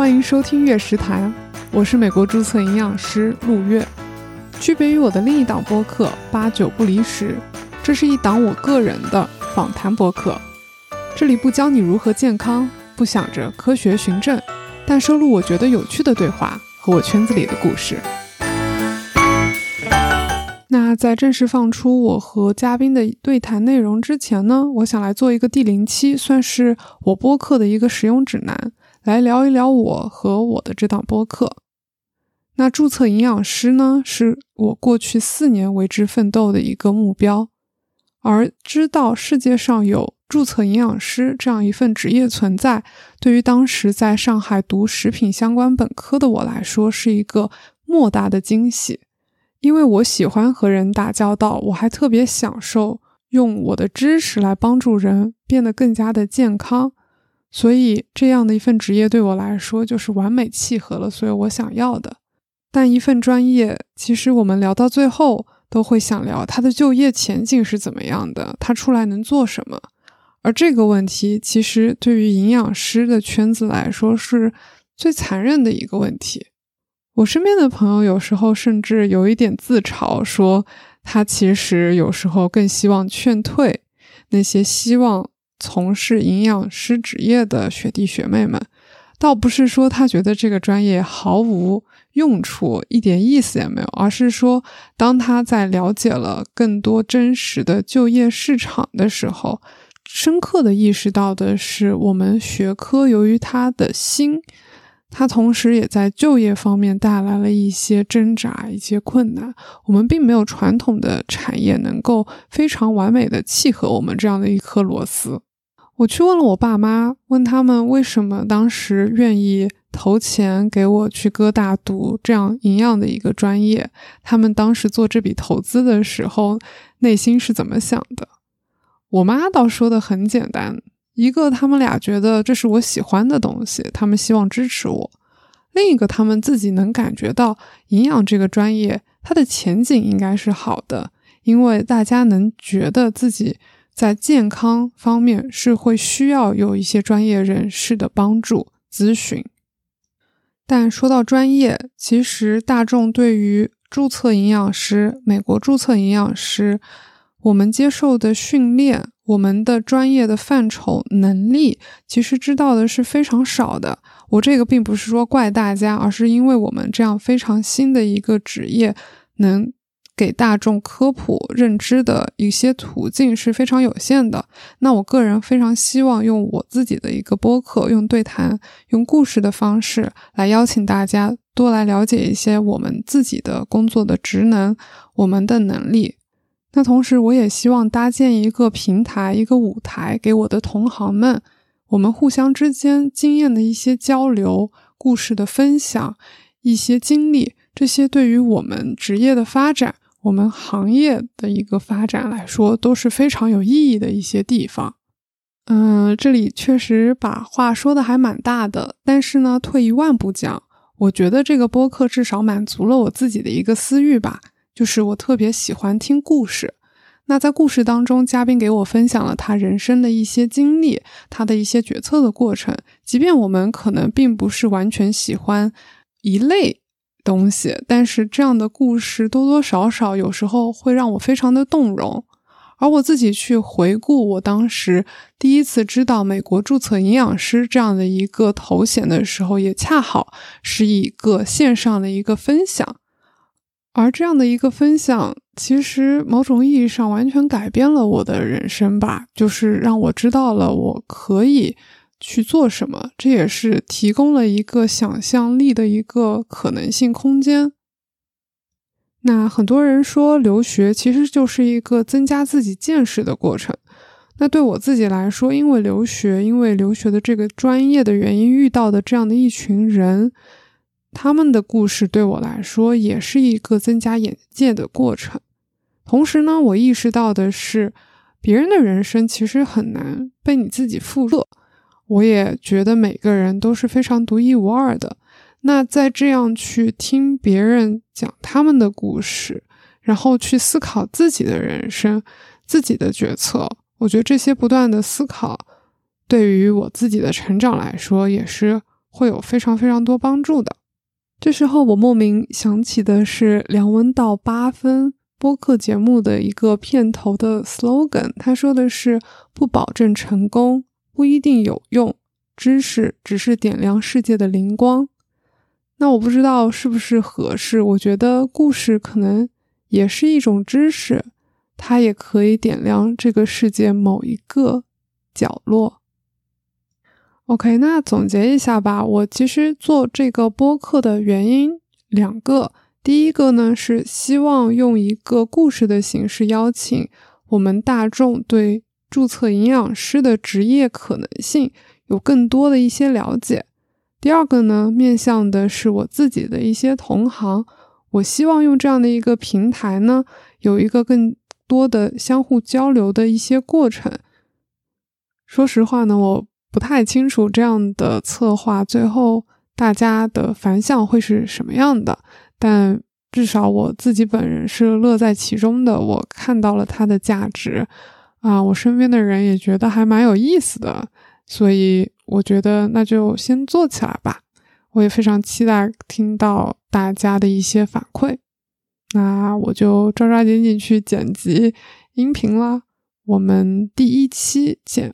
欢迎收听月食谈，我是美国注册营养师陆月。区别于我的另一档播客《八九不离十》，这是一档我个人的访谈播客。这里不教你如何健康，不想着科学循证，但收录我觉得有趣的对话和我圈子里的故事。那在正式放出我和嘉宾的对谈内容之前呢，我想来做一个第零期，算是我播客的一个使用指南，来聊一聊我和我的这档播客。那注册营养师呢，是我过去四年为之奋斗的一个目标。而知道世界上有注册营养师这样一份职业存在，对于当时在上海读食品相关本科的我来说，是一个莫大的惊喜。因为我喜欢和人打交道，我还特别享受用我的知识来帮助人变得更加的健康，所以这样的一份职业对我来说就是完美契合了所有我想要的。但一份专业，其实我们聊到最后都会想聊它的就业前景是怎么样的，它出来能做什么。而这个问题，其实对于营养师的圈子来说是最残忍的一个问题。我身边的朋友有时候甚至有一点自嘲，说他其实有时候更希望劝退那些希望从事营养师职业的学弟学妹们。倒不是说他觉得这个专业毫无用处，一点意思也没有，而是说当他在了解了更多真实的就业市场的时候，深刻的意识到的是，我们学科由于它的新。它同时也在就业方面带来了一些挣扎、一些困难。我们并没有传统的产业能够非常完美的契合我们这样的一颗螺丝。我去问了我爸妈，问他们为什么当时愿意投钱给我去哥大读这样营养的一个专业，他们当时做这笔投资的时候内心是怎么想的？我妈倒说的很简单。一个，他们俩觉得这是我喜欢的东西，他们希望支持我；另一个，他们自己能感觉到营养这个专业它的前景应该是好的，因为大家能觉得自己在健康方面是会需要有一些专业人士的帮助咨询。但说到专业，其实大众对于注册营养师、美国注册营养师，我们接受的训练。我们的专业的范畴能力，其实知道的是非常少的。我这个并不是说怪大家，而是因为我们这样非常新的一个职业，能给大众科普认知的一些途径是非常有限的。那我个人非常希望用我自己的一个播客，用对谈、用故事的方式来邀请大家多来了解一些我们自己的工作的职能、我们的能力。那同时，我也希望搭建一个平台、一个舞台，给我的同行们，我们互相之间经验的一些交流、故事的分享、一些经历，这些对于我们职业的发展、我们行业的一个发展来说，都是非常有意义的一些地方。嗯，这里确实把话说的还蛮大的，但是呢，退一万步讲，我觉得这个播客至少满足了我自己的一个私欲吧。就是我特别喜欢听故事，那在故事当中，嘉宾给我分享了他人生的一些经历，他的一些决策的过程。即便我们可能并不是完全喜欢一类东西，但是这样的故事多多少少有时候会让我非常的动容。而我自己去回顾我当时第一次知道美国注册营养师这样的一个头衔的时候，也恰好是一个线上的一个分享。而这样的一个分享，其实某种意义上完全改变了我的人生吧，就是让我知道了我可以去做什么，这也是提供了一个想象力的一个可能性空间。那很多人说留学其实就是一个增加自己见识的过程，那对我自己来说，因为留学，因为留学的这个专业的原因，遇到的这样的一群人。他们的故事对我来说也是一个增加眼界的过程。同时呢，我意识到的是，别人的人生其实很难被你自己复刻。我也觉得每个人都是非常独一无二的。那在这样去听别人讲他们的故事，然后去思考自己的人生、自己的决策，我觉得这些不断的思考，对于我自己的成长来说也是会有非常非常多帮助的。这时候我莫名想起的是梁文道八分播客节目的一个片头的 slogan，他说的是“不保证成功，不一定有用，知识只是点亮世界的灵光”。那我不知道是不是合适，我觉得故事可能也是一种知识，它也可以点亮这个世界某一个角落。OK，那总结一下吧，我其实做这个播客的原因两个，第一个呢是希望用一个故事的形式邀请我们大众对注册营养师的职业可能性有更多的一些了解。第二个呢，面向的是我自己的一些同行，我希望用这样的一个平台呢，有一个更多的相互交流的一些过程。说实话呢，我不太清楚这样的策划最后大家的反响会是什么样的，但至少我自己本人是乐在其中的，我看到了它的价值，啊，我身边的人也觉得还蛮有意思的，所以。我觉得那就先做起来吧，我也非常期待听到大家的一些反馈。那我就抓抓紧紧去剪辑音频啦，我们第一期见。